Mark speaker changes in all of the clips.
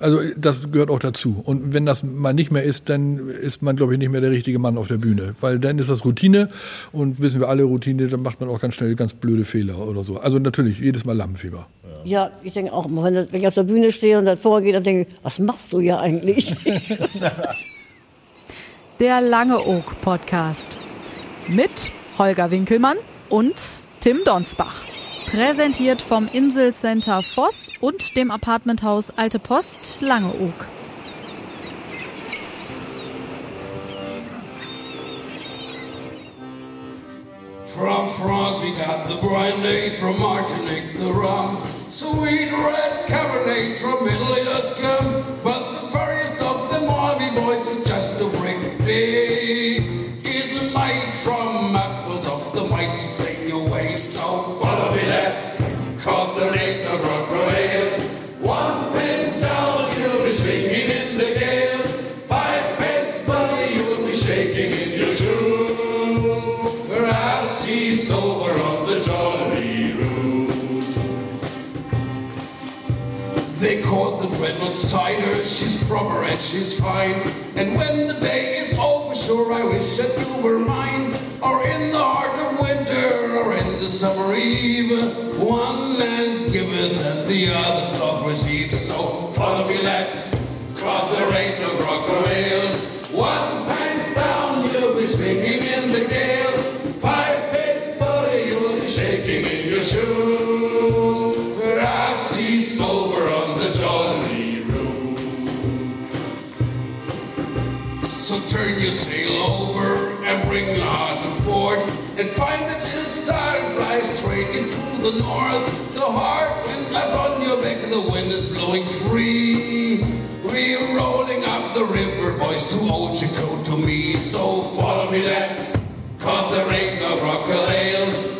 Speaker 1: Also das gehört auch dazu. Und wenn das mal nicht mehr ist, dann ist man, glaube ich, nicht mehr der richtige Mann auf der Bühne. Weil dann ist das Routine und wissen wir alle Routine, dann macht man auch ganz schnell ganz blöde Fehler oder so. Also natürlich, jedes Mal Lampenfieber.
Speaker 2: Ja, ich denke auch, wenn ich auf der Bühne stehe und dann vorgehe, dann denke ich, was machst du hier eigentlich?
Speaker 3: Der Lange Oak Podcast mit Holger Winkelmann und Tim Donsbach. Präsentiert vom Inselcenter Voss und dem Apartmenthaus Alte Post Langeoog.
Speaker 4: From France we got the brandy, from Martinique the rum. Sweet red Cabernet from Italy does come, but the she's proper and she's fine. And when the day is over, sure I wish that you were mine. Or in the heart of winter, or in the summer eve. One and giveth and the other doth receive. So follow me, lads, cause there ain't no crocodile. One pint down, you'll be swinging in the gale. The north. The hard and up on your back, the wind is blowing free. We're rolling up the river, boys, to old Chico to me. So follow me, lads, cause there ain't no. One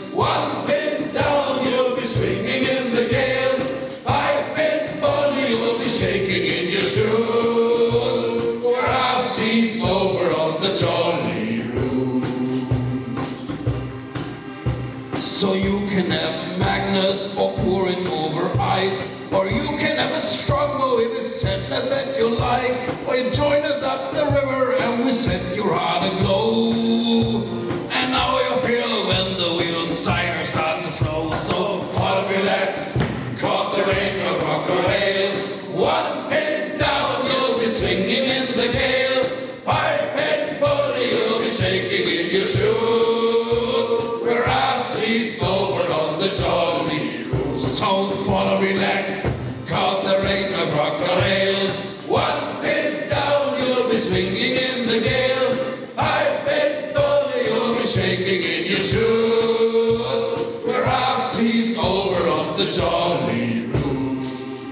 Speaker 4: Follow me, lads, cause there ain't no crocodile. One pence down, you'll be swinging in the gale. Five pence fully, you'll be shaking in your shoes. Perhaps he's over on the Jolly Roos.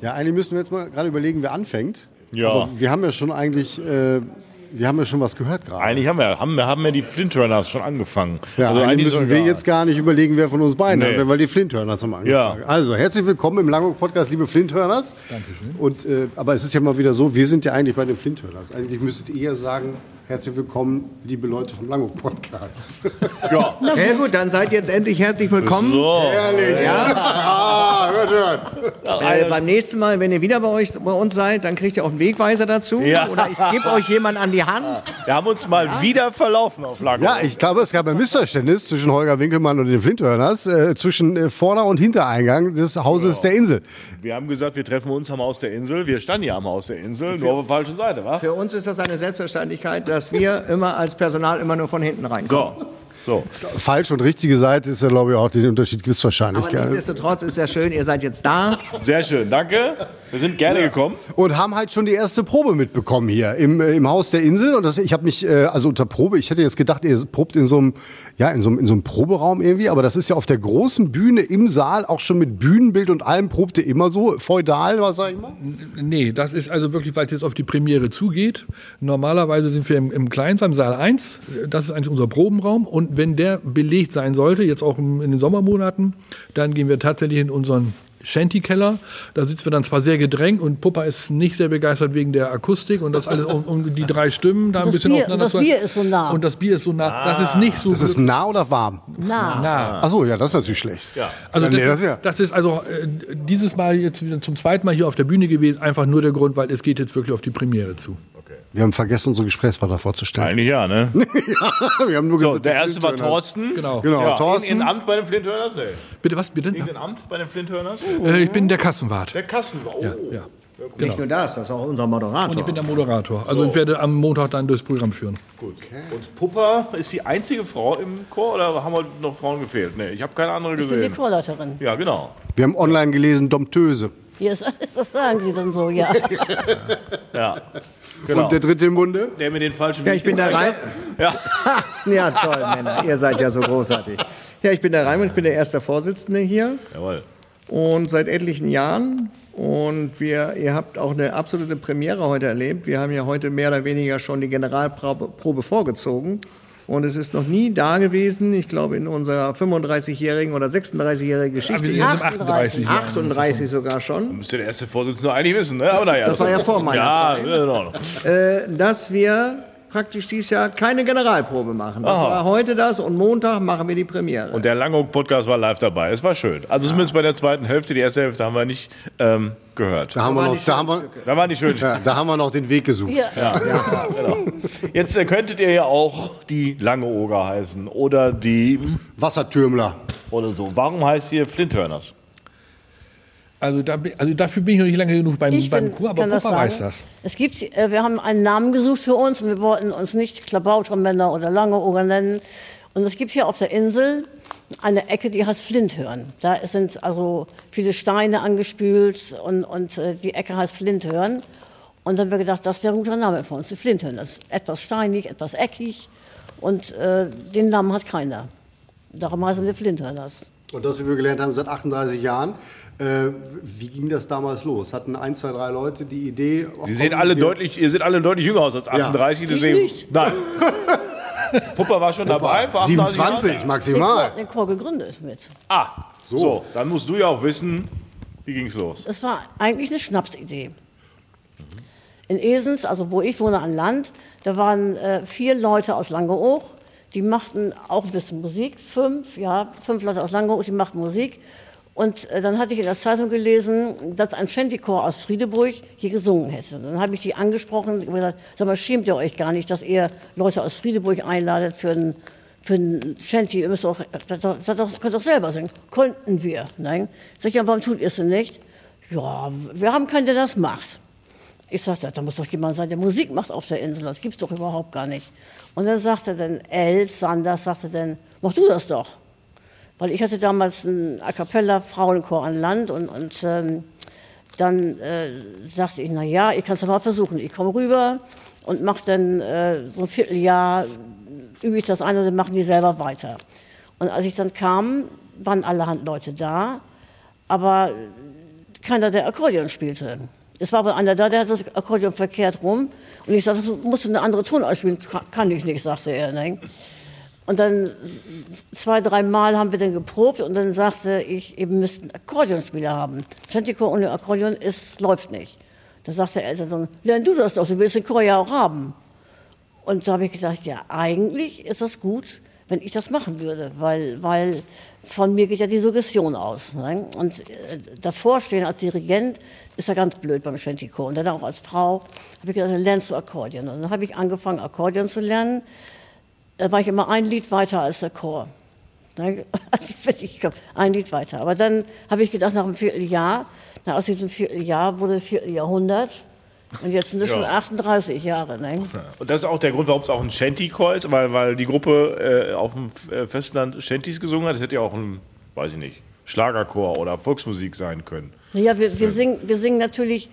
Speaker 5: Ja, eigentlich müssen wir jetzt mal gerade überlegen, wer anfängt.
Speaker 6: Ja.
Speaker 5: Aber wir haben ja schon eigentlich, äh, wir haben ja schon was gehört gerade.
Speaker 6: Eigentlich haben wir, haben, wir- haben ja die Flint Runners schon angefangen.
Speaker 5: Ja,
Speaker 6: Also
Speaker 5: eigentlich müssen wir jetzt gar nicht überlegen, wer von uns beiden
Speaker 6: Nee.
Speaker 5: hat, weil die Flinthörners haben angefangen.
Speaker 6: Ja.
Speaker 5: Also, herzlich willkommen im Langhoek-Podcast, liebe Flinthörners. Dankeschön. Und, äh, aber es ist ja mal wieder so, wir sind ja eigentlich bei den Flinthörners. Eigentlich müsstet ihr eher sagen, herzlich willkommen, liebe Leute vom Langhoek-Podcast.
Speaker 6: Ja.
Speaker 7: Ja gut, dann seid jetzt endlich herzlich willkommen.
Speaker 6: So.
Speaker 5: Ehrlich? Ja. Hört, hört.
Speaker 7: Äh, beim nächsten Mal, wenn ihr wieder bei, euch, bei uns seid, dann kriegt ihr auch einen Wegweiser dazu.
Speaker 6: Ja.
Speaker 7: Oder ich gebe euch jemanden an die Hand.
Speaker 6: Wir haben uns mal wieder verlaufen auf Lago.
Speaker 5: Ja, ich glaube, es gab ein Missverständnis zwischen Holger Winkelmann und den Flinthörners, äh, zwischen äh, Vorder- und Hintereingang des Hauses der Insel.
Speaker 6: Wir haben gesagt, wir treffen uns am Haus der Insel. Wir standen ja am Haus der Insel, nur auf der falschen Seite, wa?
Speaker 7: Für uns ist das eine Selbstverständlichkeit, dass wir immer als Personal immer nur von hinten reinkommen.
Speaker 6: So. So.
Speaker 5: Falsch und richtige Seite ist ja, glaube ich, auch den Unterschied gibt es wahrscheinlich
Speaker 7: Aber
Speaker 5: gerne.
Speaker 7: nichtsdestotrotz ist ja schön, ihr seid jetzt da.
Speaker 6: Sehr schön, danke. Wir sind gerne gekommen.
Speaker 5: Und haben halt schon die erste Probe mitbekommen hier im, äh, im Haus der Insel. Und das, ich habe mich, äh, also unter Probe, ich hätte jetzt gedacht, ihr probt in so einem, ja, in so einem, in so einem Proberaum irgendwie, aber das ist ja auf der großen Bühne im Saal, auch schon mit Bühnenbild und allem, probt ihr immer so feudal, was sag ich mal?
Speaker 1: Nee, das ist also wirklich, weil es jetzt auf die Premiere zugeht. Normalerweise sind wir im, im Kleinsaal, im Saal 1. Das ist eigentlich unser Probenraum. Und wenn der belegt sein sollte, jetzt auch in den Sommermonaten, dann gehen wir tatsächlich in unseren Shanty-Keller. Da sitzen wir dann zwar sehr gedrängt und Puppa ist nicht sehr begeistert wegen der Akustik und das alles um, um die drei Stimmen da ein
Speaker 2: Das
Speaker 1: bisschen
Speaker 2: Bier-
Speaker 1: aufeinander
Speaker 2: das
Speaker 1: zu-
Speaker 2: Bier ist so nah.
Speaker 1: Und das Bier ist so nah. Das ist nicht so
Speaker 5: Das ist nah oder warm?
Speaker 2: Na,
Speaker 1: nah.
Speaker 5: Ach so, ja, das ist natürlich schlecht.
Speaker 6: Ja.
Speaker 1: Also
Speaker 5: nee,
Speaker 1: das,
Speaker 5: das ist ja-
Speaker 1: das ist also äh, dieses Mal jetzt wieder zum zweiten Mal hier auf der Bühne gewesen. Einfach nur der Grund, weil es geht jetzt wirklich auf die Premiere zu.
Speaker 5: Wir haben vergessen, unsere Gesprächspartner vorzustellen.
Speaker 6: Eigentlich ja, ne?
Speaker 5: Wir haben nur
Speaker 6: So,
Speaker 5: gesagt,
Speaker 6: der erste war. Thorsten.
Speaker 1: Genau.
Speaker 5: Genau,
Speaker 6: Ja,
Speaker 5: Thorsten.
Speaker 6: Irgendein Amt bei den Flinthörners? Nee.
Speaker 1: Bitte was? Bitte?
Speaker 6: Irgendein Amt bei den Flinthörners?
Speaker 1: Äh, ich bin der Kassenwart.
Speaker 6: Der Kassen. Oh.
Speaker 1: Ja, ja.
Speaker 7: Nicht nur das, das ist auch unser Moderator.
Speaker 1: Und ich bin der Moderator. Also ich werde am Montag dann durchs Programm führen.
Speaker 6: Gut. Und Puppa ist die einzige Frau im Chor oder haben heute noch Frauen gefehlt? Nee, ich habe keine andere
Speaker 2: ich bin die
Speaker 6: gesehen.
Speaker 2: Chorleiterin.
Speaker 6: Ja, genau.
Speaker 5: Wir haben online gelesen, Domptöse.
Speaker 2: Ist, das sagen Sie dann so, ja.
Speaker 6: Ja. Genau.
Speaker 5: Und der dritte im Bunde?
Speaker 6: der mit den falschen
Speaker 7: Ja, ich bin Reim.
Speaker 6: hat? Ja.
Speaker 7: Ja, toll, Männer. Ihr seid ja so großartig. Ja, ich bin der Reim und ich bin der erste Vorsitzende hier.
Speaker 6: Jawohl.
Speaker 7: Und seit etlichen Jahren. Und wir, ihr habt auch eine absolute Premiere heute erlebt. Wir haben ja heute mehr oder weniger schon die Generalprobe Probe vorgezogen. Und es ist noch nie da gewesen, ich glaube in unserer 35-jährigen oder 36-jährigen
Speaker 1: Ah, wir
Speaker 7: Geschichte,
Speaker 1: sind jetzt im 38 Jahren.
Speaker 7: 38 sogar schon,
Speaker 6: Müsste der erste Vorsitzende eigentlich wissen, ne? Aber naja.
Speaker 7: Das war ja vor meiner
Speaker 6: ja,
Speaker 7: Zeit.
Speaker 6: Ordnung.
Speaker 7: äh, dass wir praktisch dieses Jahr keine Generalprobe machen. Das
Speaker 6: Aha.
Speaker 7: war heute das und Montag machen wir die Premiere.
Speaker 6: Und der Langhoek-Podcast war live dabei. Es war schön. Also zumindest bei der zweiten Hälfte. Die erste Hälfte haben wir nicht ähm, gehört.
Speaker 5: Da haben wir noch,
Speaker 7: die
Speaker 5: da haben wir,
Speaker 6: Da waren die schön.
Speaker 5: ja, da haben wir noch den Weg gesucht.
Speaker 2: Hier,
Speaker 6: Jetzt äh, könntet ihr ja auch die Lange Oger heißen oder die
Speaker 5: Wassertürmler.
Speaker 6: oder so. Warum heißt ihr Flinthörners?
Speaker 1: Also, da, also dafür bin ich noch nicht lange genug beim,
Speaker 2: ich
Speaker 1: beim
Speaker 2: bin,
Speaker 1: Chor, aber
Speaker 2: das
Speaker 1: Papa
Speaker 2: sagen.
Speaker 1: weiß das.
Speaker 2: Es gibt, äh, wir haben einen Namen gesucht für uns und wir wollten uns nicht Klabautermänner oder Langeoger nennen. Und es gibt hier auf der Insel eine Ecke, die heißt Flinthörn. Da sind also viele Steine angespült und, und äh, die Ecke heißt Flinthörn. Und dann haben wir gedacht, das wäre ein guter Name für uns, die Flinthörn. Das ist etwas steinig, etwas eckig und äh, den Namen hat keiner. Darum heißen wir Flinthörners.
Speaker 5: Und das, wie wir gelernt haben, seit 38 Jahren. Äh, wie ging das damals los? Hatten ein, zwei, drei Leute die Idee? ach,
Speaker 6: Sie sehen alle deutlich, ihr seht alle deutlich jünger aus als 38, deswegen.
Speaker 2: nicht.
Speaker 6: Nein. Puppa war schon dabei vor 38 Jahren.
Speaker 5: 27
Speaker 2: Den Chor,
Speaker 5: maximal.
Speaker 2: den Chor gegründet mit.
Speaker 6: Ah, so. Dann musst du ja auch wissen, wie ging's los?
Speaker 2: Es war eigentlich eine Schnapsidee. In Esens, also wo ich wohne an Land, da waren äh, vier Leute aus Langeoog, die machten auch ein bisschen Musik. Fünf, ja, fünf Leute aus Langeoog, die machten Musik. Und äh, dann hatte ich in der Zeitung gelesen, dass ein Shantychor aus Friedeburg hier gesungen hätte. Und dann habe ich die angesprochen und gesagt, sag mal, schämt ihr euch gar nicht, dass ihr Leute aus Friedeburg einladet für ein, für Shanty? Ihr müsst doch, das, das, das könnt doch selber singen. Konnten wir. Nein. Sag ich, ja, warum tut ihr es denn nicht? Ja, wir haben keinen, der das macht. Ich sagte, da muss doch jemand sein, der Musik macht auf der Insel. Das gibt's doch überhaupt gar nicht. Und dann sagte dann El Sanders, sagte dann, mach du das doch. Weil ich hatte damals einen A cappella Frauenchor an Land und, und ähm, dann äh, sagte ich, na ja, ich kann es mal versuchen. Ich komme rüber und mache dann äh, so ein Vierteljahr, übe ich das ein und dann machen die selber weiter. Und als ich dann kam, waren allerhand Leute da, aber keiner, der Akkordeon spielte. Es war aber einer da, der hat das Akkordeon verkehrt rum. Und ich sagte, du musst eine andere Tonart spielen. Ka- Kann ich nicht, sagte er. Ne? Und dann zwei, drei Mal haben wir dann geprobt und dann sagte ich, müsst einen Akkordeonspieler haben. Chantico ohne Akkordeon ist, läuft nicht. Da sagte der Eltern, lern du das doch, du willst den Chor ja auch haben. Und da habe ich gedacht, ja, eigentlich ist das gut, wenn ich das machen würde, weil, weil von mir geht ja die Suggestion aus. Ne? Und äh, davor stehen als Dirigent ist ja ganz blöd beim Shantychor. Und dann auch als Frau habe ich gedacht, dann lernst du Akkordeon. Und dann habe ich angefangen, Akkordeon zu lernen. Da war ich immer ein Lied weiter als der Chor. Ne? Als ich kam, ein Lied weiter. Aber dann habe ich gedacht, nach einem Vierteljahr, na, aus diesem Vierteljahr wurde ein Vierteljahrhundert. Und jetzt sind es
Speaker 6: Ja.
Speaker 2: schon 38 Jahre. Ne?
Speaker 6: Und das ist auch der Grund, warum es auch ein Shanty-Chor ist, weil, weil die Gruppe äh, auf dem äh, Festland Shantys gesungen hat. Das hätte ja auch ein, weiß ich nicht, Schlagerchor oder Volksmusik sein können.
Speaker 2: Ja, wir, wir, singen, wir singen natürlich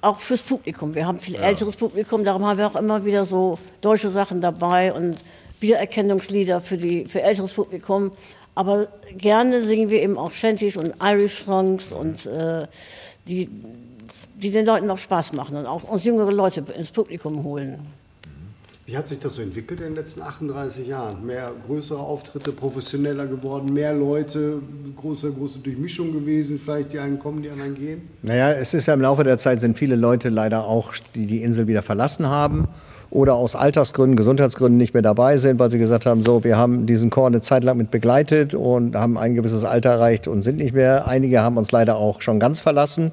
Speaker 2: auch fürs Publikum. Wir haben viel älteres Publikum, darum haben wir auch immer wieder so deutsche Sachen dabei und Wiedererkennungslieder für, die, für älteres Publikum. Aber gerne singen wir eben auch Shanties und Irish Songs und äh, die, die den Leuten auch Spaß machen und auch uns jüngere Leute ins Publikum holen.
Speaker 5: Wie hat sich das so entwickelt in den letzten 38 Jahren? Mehr größere Auftritte, professioneller geworden, mehr Leute, große, große Durchmischung gewesen, vielleicht die einen kommen, die anderen gehen?
Speaker 7: Naja, es ist ja im Laufe der Zeit sind viele Leute leider auch, die die Insel wieder verlassen haben oder aus Altersgründen, Gesundheitsgründen nicht mehr dabei sind, weil sie gesagt haben, so, wir haben diesen Chor eine Zeit lang mit begleitet und haben ein gewisses Alter erreicht und sind nicht mehr. Einige haben uns leider auch schon ganz verlassen.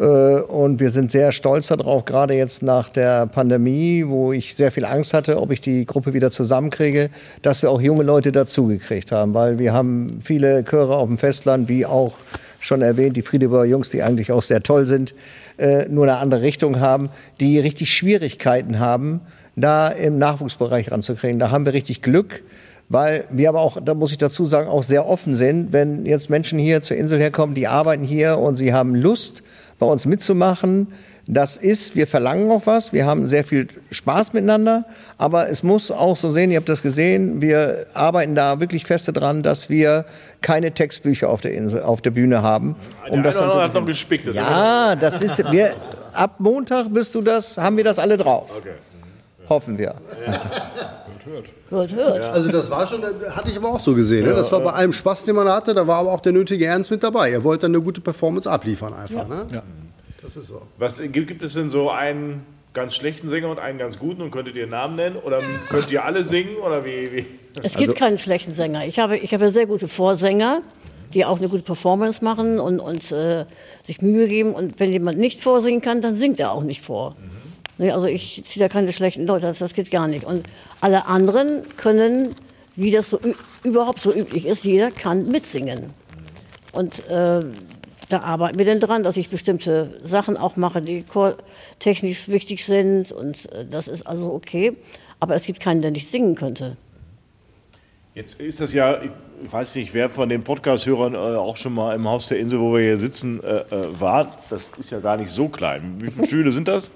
Speaker 7: Äh, Und wir sind sehr stolz darauf, gerade jetzt nach der Pandemie, wo ich sehr viel Angst hatte, ob ich die Gruppe wieder zusammenkriege, dass wir auch junge Leute dazugekriegt haben, weil wir haben viele Chöre auf dem Festland, wie auch schon erwähnt, die Friedeburger Jungs, die eigentlich auch sehr toll sind, äh, nur eine andere Richtung haben, die richtig Schwierigkeiten haben, da im Nachwuchsbereich ranzukriegen. Da haben wir richtig Glück, weil wir aber auch, da muss ich dazu sagen, auch sehr offen sind, wenn jetzt Menschen hier zur Insel herkommen, die arbeiten hier und sie haben Lust, bei uns mitzumachen. Das ist, wir verlangen auch was, wir haben sehr viel Spaß miteinander, aber es muss auch so sehen, ihr habt das gesehen, wir arbeiten da wirklich feste dran, dass wir keine Textbücher auf der, Insel, auf der Bühne haben.
Speaker 6: Der
Speaker 7: das dann
Speaker 6: andere hat
Speaker 7: so
Speaker 6: noch gespickt. Das
Speaker 7: ja, das ist, wir, ab Montag bist du das, haben wir das alle drauf.
Speaker 6: Okay.
Speaker 7: Hoffen wir.
Speaker 2: Hört, hört.
Speaker 5: Also das war schon, hatte ich aber auch so gesehen. ne? Das war bei allem Spaß, den man hatte, da war aber auch der nötige Ernst mit dabei. Er wollte dann eine gute Performance abliefern einfach. Ne?
Speaker 1: Ja.
Speaker 5: Das ist so.
Speaker 6: Was gibt, gibt es denn so einen ganz schlechten Sänger und einen ganz guten und könntet ihr einen Namen nennen? Oder könnt ihr alle singen? Oder wie? wie?
Speaker 2: Es gibt keinen schlechten Sänger. Ich habe, ich habe sehr gute Vorsänger, die auch eine gute Performance machen und, und äh, sich Mühe geben. Und wenn jemand nicht vorsingen kann, dann singt er auch nicht vor. Also ich ziehe da keine schlechten Leute, das, das geht gar nicht. Und alle anderen können, wie das so überhaupt so üblich ist, jeder kann mitsingen. Und äh, da arbeiten wir dann dran, dass ich bestimmte Sachen auch mache, die chortechnisch wichtig sind. Und äh, das ist also okay. Aber es gibt keinen, der nicht singen könnte.
Speaker 6: Jetzt ist das ja, ich weiß nicht, wer von den Podcast-Hörern äh, auch schon mal im Haus der Insel, wo wir hier sitzen, äh, äh, war. Das ist ja gar nicht so klein. Wie viele Stühle sind das?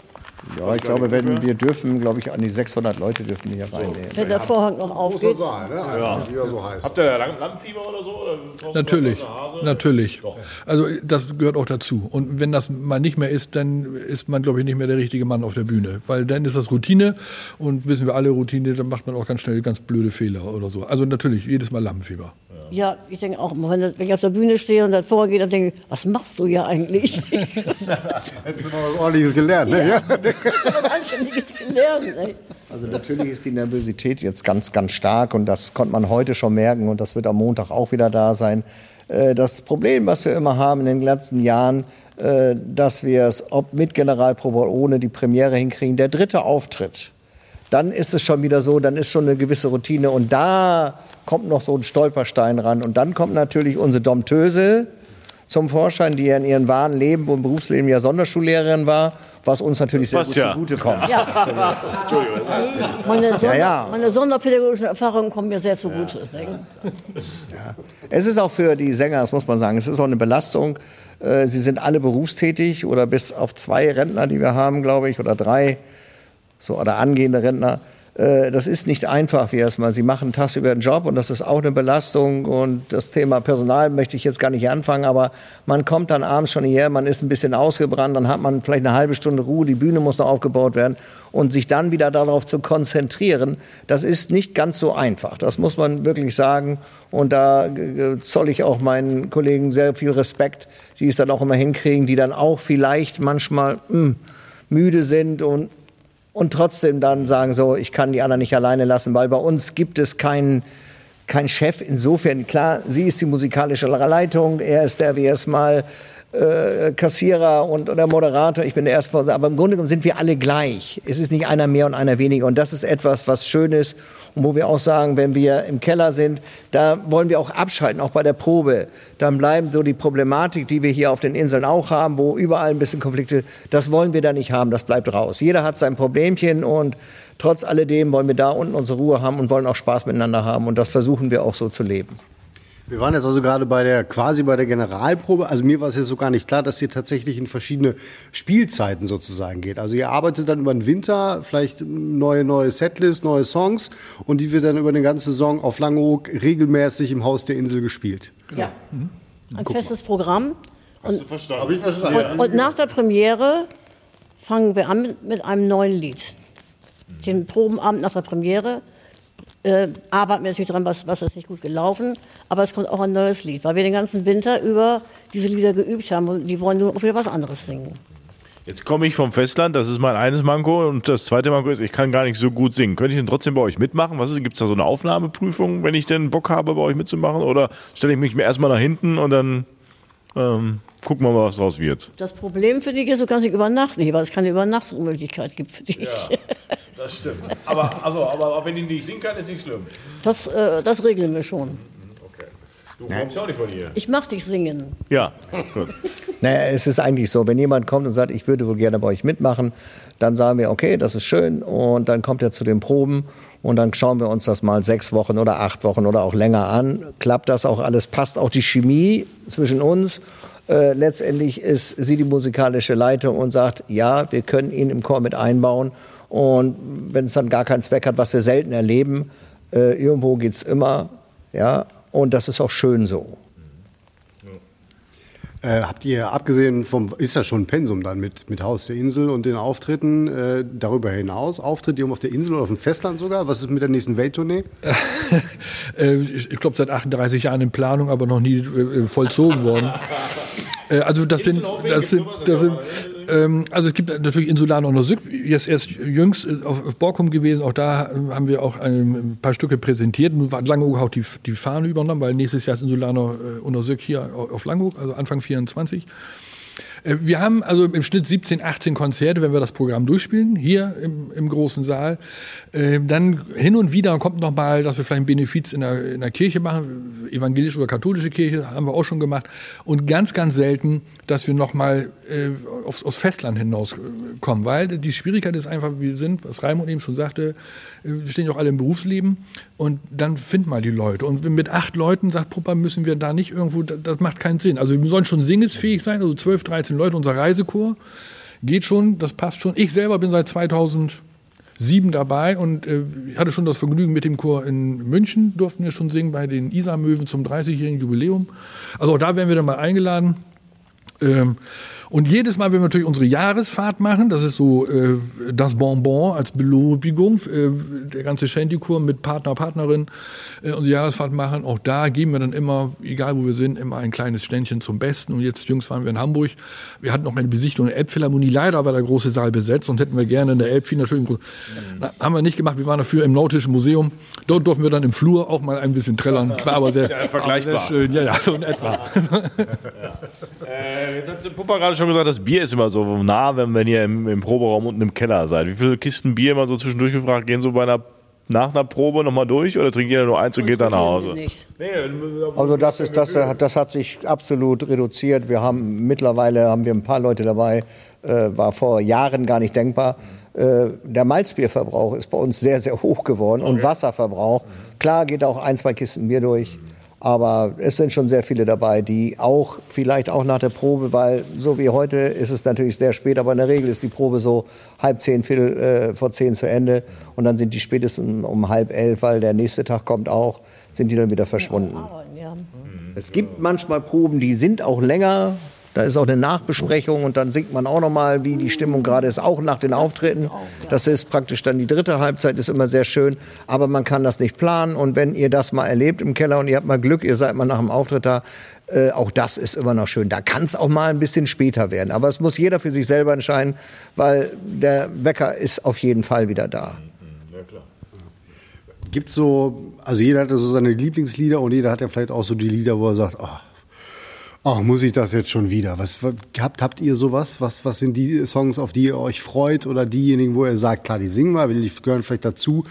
Speaker 7: Ja, ich glaube, wenn wir dürfen, glaube ich, an die 600 Leute dürfen hier reinnehmen.
Speaker 2: Wenn der Vorhang noch aufgeht.
Speaker 5: Saal, ne? Ja. Wie er so heißt.
Speaker 6: Habt ihr Lampenfieber oder so? Oder
Speaker 1: Natürlich, natürlich. Also das gehört auch dazu. Und wenn das mal nicht mehr ist, dann ist man, glaube ich, nicht mehr der richtige Mann auf der Bühne. Weil dann ist das Routine und wissen wir alle Routine, dann macht man auch ganz schnell ganz blöde Fehler oder so. Also natürlich, jedes Mal Lampenfieber.
Speaker 2: Ja, ich denke auch immer, wenn, ich auf der Bühne stehe und dann vorgehe, dann denke ich, was machst du hier eigentlich? ich
Speaker 5: Hättest du mal was Ordentliches gelernt, ne? Ja.
Speaker 2: habe was Anständiges gelernt. Ey.
Speaker 7: Also natürlich ist die Nervosität jetzt ganz, ganz stark und das konnte man heute schon merken und das wird am Montag auch wieder da sein. Äh, Das Problem, was wir immer haben in den letzten Jahren, äh, dass wir es, ob mit Generalprobe oder ohne die Premiere hinkriegen, der dritte Auftritt, dann ist es schon wieder so, dann ist schon eine gewisse Routine und da kommt noch so ein Stolperstein ran und dann kommt natürlich unsere Dompteuse zum Vorschein, die ja in ihrem wahren Leben und Berufsleben ja Sonderschullehrerin war, was uns natürlich sehr
Speaker 6: passt
Speaker 7: gut
Speaker 6: ja.
Speaker 7: zugutekommt.
Speaker 2: Meine, Sonder,
Speaker 7: ja.
Speaker 2: meine sonderpädagogischen Erfahrungen kommen mir sehr zugute.
Speaker 7: Es ist auch für die Sänger, das muss man sagen, es ist auch eine Belastung. Äh, Sie sind alle berufstätig oder bis auf zwei Rentner, die wir haben, glaube ich, oder drei, so, oder angehende Rentner. Äh, Das ist nicht einfach, wie erstmal. Sie machen tagsüber einen Job und das ist auch eine Belastung. Und das Thema Personal möchte ich jetzt gar nicht anfangen, aber man kommt dann abends schon hierher, man ist ein bisschen ausgebrannt, dann hat man vielleicht eine halbe Stunde Ruhe, die Bühne muss noch aufgebaut werden und sich dann wieder darauf zu konzentrieren, das ist nicht ganz so einfach. Das muss man wirklich sagen. Und da äh, zoll ich auch meinen Kollegen sehr viel Respekt, die es dann auch immer hinkriegen, die dann auch vielleicht manchmal mh, müde sind und und trotzdem dann sagen so, ich kann die anderen nicht alleine lassen, weil bei uns gibt es keinen kein Chef. Insofern, klar, sie ist die musikalische Leitung, er ist der, wie es mal äh, Kassierer und oder Moderator, ich bin der Erstvorsitzende, aber im Grunde genommen sind wir alle gleich. Es ist nicht einer mehr und einer weniger und das ist etwas, was schön ist und wo wir auch sagen, wenn wir im Keller sind, da wollen wir auch abschalten, auch bei der Probe. Dann bleiben so die Problematik, die wir hier auf den Inseln auch haben, wo überall ein bisschen Konflikte, das wollen wir da nicht haben, das bleibt raus. Jeder hat sein Problemchen und trotz alledem wollen wir da unten unsere Ruhe haben und wollen auch Spaß miteinander haben und das versuchen wir auch so zu leben.
Speaker 5: Wir waren jetzt also gerade bei der, quasi bei der Generalprobe. Also mir war es jetzt so gar nicht klar, dass ihr tatsächlich in verschiedene Spielzeiten sozusagen geht. Also ihr arbeitet dann über den Winter, vielleicht neue, neue Setlist, neue Songs und die wird dann über den ganzen Saison auf Langeoog regelmäßig im Haus der Insel gespielt.
Speaker 2: Ja. Ein festes Programm.
Speaker 6: Hast du verstanden?
Speaker 5: ich verstanden.
Speaker 2: Und, und nach der Premiere fangen wir an mit, mit einem neuen Lied. Den Probenabend nach der Premiere äh, arbeiten wir natürlich dran, was, was ist nicht gut gelaufen, aber es kommt auch ein neues Lied, weil wir den ganzen Winter über diese Lieder geübt haben und die wollen nur wieder was anderes singen.
Speaker 6: Jetzt komme ich vom Festland, das ist mein eines Manko und das zweite Manko ist, ich kann gar nicht so gut singen. Könnte ich denn trotzdem bei euch mitmachen? Was ist, gibt es da so eine Aufnahmeprüfung, wenn ich denn Bock habe, bei euch mitzumachen? Oder stelle ich mich mir erstmal nach hinten und dann ähm, gucken wir mal, was draus wird?
Speaker 2: Das Problem finde ich ist, du kannst nicht übernachten hier, weil es keine Übernachtungsmöglichkeit gibt für dich.
Speaker 6: Das stimmt. Aber, also, aber auch wenn ich nicht singen kann, ist nicht schlimm.
Speaker 2: Das, äh, das regeln wir schon.
Speaker 6: Du kommst ja auch nicht von hier.
Speaker 2: Ich mache dich singen.
Speaker 6: Ja, gut.
Speaker 7: Naja, es ist eigentlich so, wenn jemand kommt und sagt, ich würde wohl gerne bei euch mitmachen, dann sagen wir, okay, das ist schön und dann kommt er zu den Proben und dann schauen wir uns das mal sechs Wochen oder acht Wochen oder auch länger an. Klappt das auch alles? Passt auch die Chemie zwischen uns? Äh, letztendlich ist sie die musikalische Leitung und sagt, ja, wir können ihn im Chor mit einbauen und wenn es dann gar keinen Zweck hat, was wir selten erleben, äh, irgendwo geht's immer, ja, und das ist auch schön so.
Speaker 5: Äh, habt ihr, abgesehen vom, ist ja schon ein Pensum dann mit, mit Haus der Insel und den Auftritten, äh, darüber hinaus, Auftritte hier auf der Insel oder auf dem Festland sogar? Was ist mit der nächsten Welttournee?
Speaker 1: Äh, ich ich glaube, seit 38 Jahren in Planung, aber noch nie äh, vollzogen worden. Äh, also das sind, das sind, das sind ähm, also es gibt natürlich Insulaner und Sück, jetzt erst jüngst äh, auf, auf Borkum gewesen, auch da äh, haben wir auch ein paar Stücke präsentiert. Nun hat Langeoog auch die, die Fahne übernommen, weil nächstes Jahr ist Insulaner äh, und Sück hier auf Langeoog, also Anfang 24. Äh, Wir haben also im Schnitt 17, 18 Konzerte, wenn wir das Programm durchspielen, hier im, im großen Saal. Dann hin und wieder kommt noch mal, dass wir vielleicht einen Benefiz in der, in der Kirche machen, evangelische oder katholische Kirche, haben wir auch schon gemacht. Und ganz, ganz selten, dass wir noch mal äh, aufs, aufs Festland hinauskommen, weil die Schwierigkeit ist einfach, wir sind, was Raimund eben schon sagte, äh, wir stehen ja auch alle im Berufsleben und dann find mal die Leute. Und mit acht Leuten, sagt Puppa, müssen wir da nicht irgendwo, das das macht keinen Sinn. Also wir sollen schon singelsfähig sein, also 12, 13 Leute, unser Reisechor geht schon, das passt schon. Ich selber bin seit 2007 dabei und äh, hatte schon das Vergnügen mit dem Chor in München, durften wir schon singen bei den Isar-Möwen zum 30-jährigen Jubiläum. Also auch da werden wir dann mal eingeladen. Ähm, und jedes Mal, wenn wir natürlich unsere Jahresfahrt machen, das ist so äh, das Bonbon als Belobigung, äh, der ganze Shanty-Chor mit Partner, Partnerin, äh, unsere Jahresfahrt machen, auch da geben wir dann immer, egal wo wir sind, immer ein kleines Ständchen zum Besten. Und jetzt jüngst waren wir in Hamburg. Wir hatten noch eine Besichtigung in der Elbphilharmonie. Leider war der große Saal besetzt und hätten wir gerne in der Elbphil natürlich. Na, haben wir nicht gemacht. Wir waren dafür im Nautischen Museum. Dort durften wir dann im Flur auch mal ein bisschen trällern. War aber sehr,
Speaker 6: ja vergleichbar.
Speaker 1: aber sehr schön. Ja, ja, so in etwa.
Speaker 6: Äh, jetzt hat der Puppa gerade schon gesagt, das Bier ist immer so nah, wenn, wenn ihr im, im Proberaum unten im Keller seid. Wie viele Kisten Bier immer so zwischendurch gefragt, gehen so bei einer, nach einer Probe nochmal durch oder trinkt jeder nur eins und geht dann nach Hause?
Speaker 2: Nicht.
Speaker 7: Also das ist das, äh, das hat sich absolut reduziert. Wir haben mittlerweile haben wir ein paar Leute dabei, äh, war vor Jahren gar nicht denkbar. Äh, der Malzbierverbrauch ist bei uns sehr sehr hoch geworden und Wasserverbrauch. Klar geht auch ein zwei Kisten Bier durch, aber es sind schon sehr viele dabei, die auch vielleicht auch nach der Probe, weil so wie heute ist es natürlich sehr spät, aber in der Regel ist die Probe so halb zehn, viertel äh, vor zehn zu Ende und dann sind die spätestens um halb elf, weil der nächste Tag kommt auch, sind die dann wieder verschwunden. Es gibt manchmal Proben, die sind auch länger. Da ist auch eine Nachbesprechung und dann singt man auch noch mal, wie die Stimmung gerade ist, auch nach den Auftritten. Das ist praktisch dann die dritte Halbzeit, ist immer sehr schön. Aber man kann das nicht planen. Und wenn ihr das mal erlebt im Keller und ihr habt mal Glück, ihr seid mal nach dem Auftritt da, äh, auch das ist immer noch schön. Da kann es auch mal ein bisschen später werden. Aber es muss jeder für sich selber entscheiden, weil der Wecker ist auf jeden Fall wieder da.
Speaker 5: Gibt so, also jeder hat so seine Lieblingslieder und jeder hat ja vielleicht auch so die Lieder, wo er sagt, ach, ach, muss ich das jetzt schon wieder? Was habt, habt ihr sowas? Was, was sind die Songs, auf die ihr euch freut oder diejenigen, wo ihr sagt, klar, die singen wir, die gehören vielleicht dazu,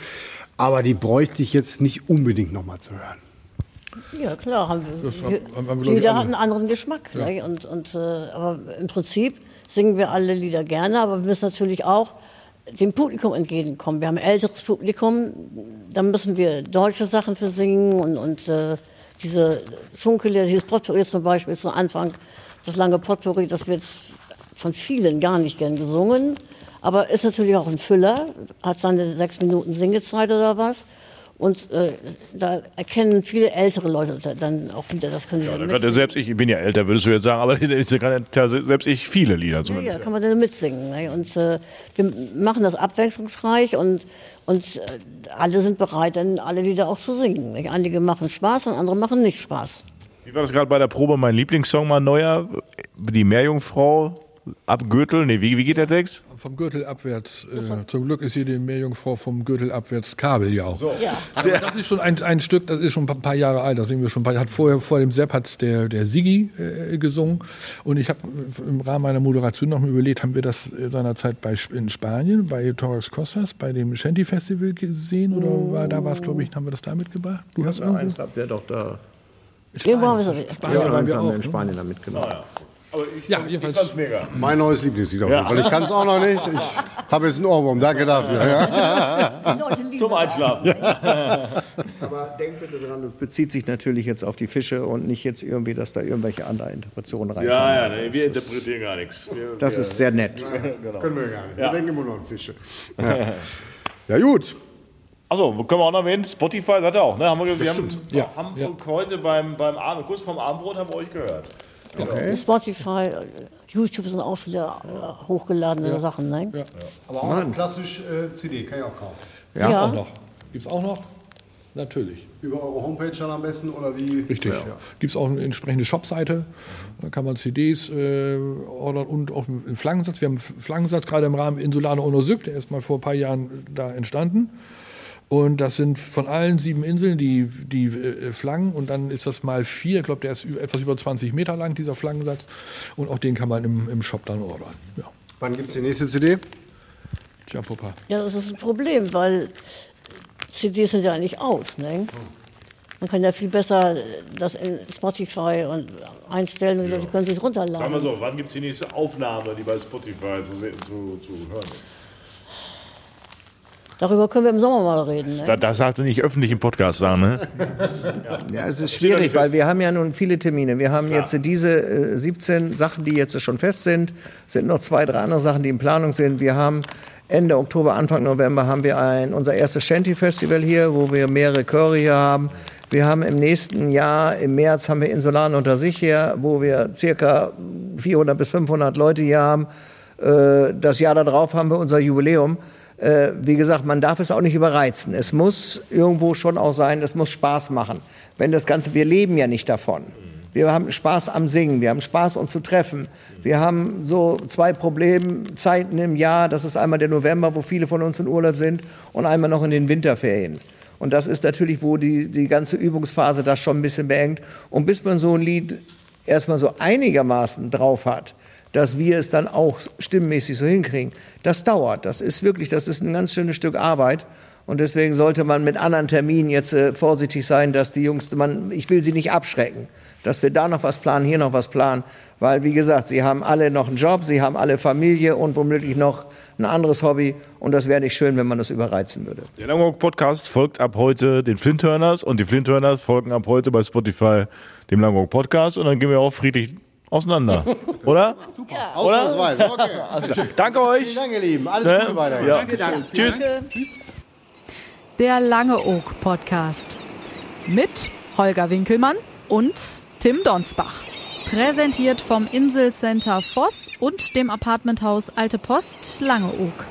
Speaker 5: aber die bräuchte ich jetzt nicht unbedingt nochmal zu hören?
Speaker 2: Ja, klar, haben wir.
Speaker 1: Haben- haben wir,
Speaker 2: jeder hat einen anderen Geschmack. Ne? Und, und, äh, aber im Prinzip singen wir alle Lieder gerne, aber wir müssen natürlich auch dem Publikum entgegenkommen. Wir haben ein älteres Publikum, da müssen wir deutsche Sachen für singen und, und äh, diese Schunkellieder, dieses Potpourri zum Beispiel zu Anfang, das lange Potpourri, das wird von vielen gar nicht gern gesungen, aber ist natürlich auch ein Füller, hat seine sechs Minuten Singezeit oder was. Und äh, da erkennen viele ältere Leute dann auch wieder, das können sie
Speaker 6: Ja,
Speaker 2: dann
Speaker 6: selbst ich, ich bin ja älter, würdest du jetzt sagen, aber selbst ich viele Lieder
Speaker 2: Ja,
Speaker 6: zumindest.
Speaker 2: ja, kann man dann mitsingen. Ne? Und äh, wir machen das abwechslungsreich und, und äh, alle sind bereit, dann alle Lieder auch zu singen. Nicht? Einige machen Spaß und andere machen nicht Spaß.
Speaker 6: Wie war das gerade bei der Probe? Mein Lieblingssong mal neuer, die Meerjungfrau ab Gürtel. Nee, wie, wie geht der Text?
Speaker 1: Vom Gürtel abwärts. Äh, zum Glück ist hier die Meerjungfrau vom Gürtel abwärts Kabel ja auch.
Speaker 2: Ja.
Speaker 1: Aber das ist schon ein, ein Stück, das ist schon ein paar, Jahre alt. Das singen wir schon. Hat vorher vor dem Sepp hat's der der Sigi äh, gesungen und ich habe im Rahmen meiner Moderation noch mal überlegt, haben wir das äh, seinerzeit bei in Spanien bei Torres Costas bei dem Shanty Festival gesehen oder war da war es glaube ich, haben wir das da mitgebracht? Du hast irgendwo
Speaker 7: Eins habt ihr doch da.
Speaker 2: Irgendwo haben wir es
Speaker 1: Spanien
Speaker 7: eins
Speaker 1: wir
Speaker 7: haben wir
Speaker 1: auch.
Speaker 7: in
Speaker 1: ne?
Speaker 7: Spanien da mitgenommen.
Speaker 1: Ja, jedenfalls.
Speaker 6: mega.
Speaker 5: Mein neues Lieblingslied auf jeden Fall. Ich kann es auch noch nicht. Ich habe jetzt einen Ohrwurm. Danke dafür. Ja.
Speaker 6: Zum. Einschlafen.
Speaker 7: Aber denkt bitte dran, das bezieht sich natürlich jetzt auf die Fische und nicht jetzt irgendwie, dass da irgendwelche andere Interpretationen reinkommen.
Speaker 6: Ja, ja,
Speaker 7: Das
Speaker 6: nee, wir interpretieren gar nichts. Wir,
Speaker 7: Das ist sehr nett.
Speaker 5: Können wir gar nicht. Wir denken immer nur an Fische. Ja, ja gut.
Speaker 6: Achso, können wir auch noch erwähnen, Spotify hat er auch, ne? Haben wir, wir haben,
Speaker 1: Ja,
Speaker 6: haben
Speaker 1: ja.
Speaker 6: heute beim, beim Abend, kurz vorm Abendbrot haben wir euch gehört.
Speaker 2: Spotify, äh, YouTube sind auch viele äh, hochgeladene Sachen. Ne?
Speaker 1: Ja.
Speaker 5: Aber auch klassisch äh, CD kann ich auch kaufen.
Speaker 2: Ja.
Speaker 1: Gibt's auch noch. Gibt's auch noch? Natürlich.
Speaker 5: Über eure Homepage dann am besten oder wie?
Speaker 1: Richtig.
Speaker 5: Ja.
Speaker 1: Gibt es auch eine entsprechende Shopseite. Da kann man CDs äh, ordern und auch einen Flaggensatz. Wir haben einen Flaggensatz gerade im Rahmen Insulane Onosuk, der ist mal vor ein paar Jahren da entstanden. Und das sind von allen sieben Inseln die, die äh, Flaggen. Und dann ist das mal vier. Ich glaube, der ist etwas über 20 Meter lang, dieser Flaggensatz. Und auch den kann man im, im Shop dann ordern. Ja.
Speaker 5: Wann gibt es die nächste CD?
Speaker 1: Tja, Papa.
Speaker 2: Ja, das ist ein Problem, weil CDs sind ja eigentlich out. Ne? Man kann ja viel besser das in Spotify und einstellen und die Leute können sich
Speaker 6: Sagen wir
Speaker 2: runterladen.
Speaker 6: so, wann gibt es die nächste Aufnahme, die bei Spotify zu, zu, zu hören ist?
Speaker 2: Darüber können wir im Sommer mal reden. Ne?
Speaker 6: Das, das sagst du nicht öffentlich im Podcast sagen, ne?
Speaker 7: Ja, es ist schwierig, weil wir haben ja nun viele Termine. Wir haben jetzt diese äh, 17 Sachen, die jetzt schon fest sind. Es sind noch zwei, drei andere Sachen, die in Planung sind. Wir haben Ende Oktober, Anfang November haben wir ein, unser erstes Shanty-Festival hier, wo wir mehrere Chöre hier haben. Wir haben im nächsten Jahr, im März, haben wir Insulan unter sich hier, wo wir circa 400 bis 500 Leute hier haben. Äh, Das Jahr darauf haben wir unser Jubiläum. Äh, Wie gesagt, man darf es auch nicht überreizen. Es muss irgendwo schon auch sein, es muss Spaß machen. Wenn das Ganze, wir leben ja nicht davon. Wir haben Spaß am Singen, wir haben Spaß, uns zu treffen. Wir haben so zwei Problemzeiten im Jahr. Das ist einmal der November, wo viele von uns in Urlaub sind, und einmal noch in den Winterferien. Und das ist natürlich, wo die, die ganze Übungsphase das schon ein bisschen beengt. Und bis man so ein Lied erstmal so einigermaßen drauf hat, dass wir es dann auch stimmmäßig so hinkriegen, das dauert. Das ist wirklich, das ist ein ganz schönes Stück Arbeit. Und deswegen sollte man mit anderen Terminen jetzt äh, vorsichtig sein, dass die Jungs, man, ich will sie nicht abschrecken, dass wir da noch was planen, hier noch was planen. Weil, wie gesagt, sie haben alle noch einen Job, sie haben alle Familie und womöglich noch ein anderes Hobby. Und das wäre nicht schön, wenn man das überreizen würde.
Speaker 6: Der Langwalk Podcast folgt ab heute den Flinthörners und die Flinthörners folgen ab heute bei Spotify dem Langwalk Podcast und dann gehen wir auch friedlich auseinander. Oder?
Speaker 5: Ausnahmsweise. Okay.
Speaker 6: Danke euch.
Speaker 5: Vielen Dank, ihr Lieben. Alles
Speaker 6: Ne?
Speaker 5: Gute weiterhin.
Speaker 6: Ja. Tschüss.
Speaker 3: Der Lange Oak Podcast. Mit Holger Winkelmann und Tim Donsbach. Präsentiert vom Inselcenter Voss und dem Apartmenthaus Alte Post Langeoog.